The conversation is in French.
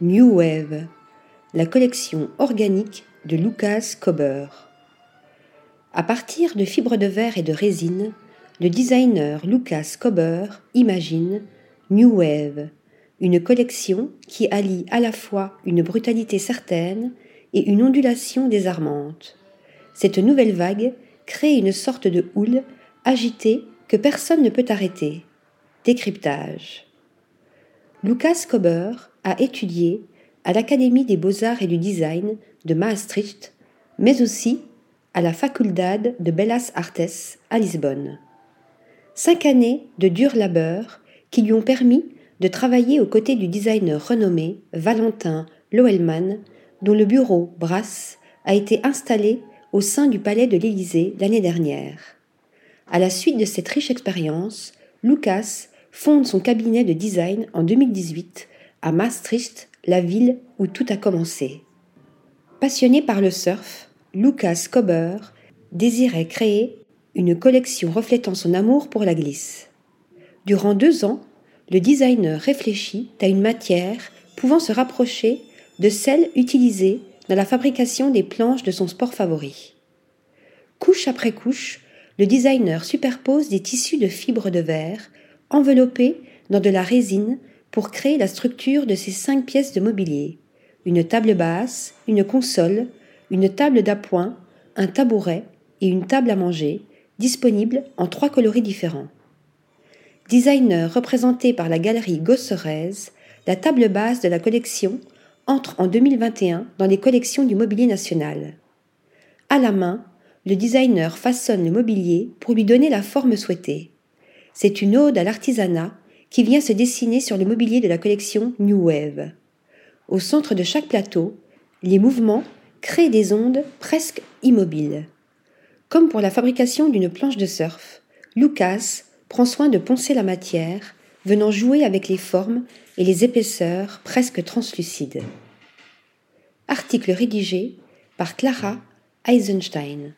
New Wave, la collection organique de Lucas Kober. À partir de fibres de verre et de résine, le designer Lucas Kober imagine New Wave, une collection qui allie à la fois une brutalité certaine et une ondulation désarmante. Cette nouvelle vague crée une sorte de houle agitée que personne ne peut arrêter. Décryptage. Lucas Kober a étudié à l'Académie des beaux-arts et du design de Maastricht, mais aussi à la Faculdade de Bellas Artes à Lisbonne. Cinq années de dur labeur qui lui ont permis de travailler aux côtés du designer renommé Valentin Lohelmann, dont le bureau Brass a été installé au sein du palais de l'Élysée l'année dernière. À la suite de cette riche expérience, Lucas fonde son cabinet de design en 2018 à Maastricht, la ville où tout a commencé. Passionné par le surf, Lucas Kober désirait créer une collection reflétant son amour pour la glisse. Durant deux ans, le designer réfléchit à une matière pouvant se rapprocher de celle utilisée dans la fabrication des planches de son sport favori. Couche après couche, le designer superpose des tissus de fibres de verre enveloppés dans de la résine pour créer la structure de ces cinq pièces de mobilier une table basse, une console, une table d'appoint, un tabouret et une table à manger, disponibles en trois coloris différents. Designer représenté par la galerie Gosserez, la table basse de la collection entre en 2021 dans les collections du mobilier national. À la main, le designer façonne le mobilier pour lui donner la forme souhaitée. C'est une ode à l'artisanat qui vient se dessiner sur le mobilier de la collection New Wave. Au centre de chaque plateau, les mouvements créent des ondes presque immobiles. Comme pour la fabrication d'une planche de surf, Lucas prend soin de poncer la matière, venant jouer avec les formes et les épaisseurs presque translucides. Article rédigé par Clara Eisenstein.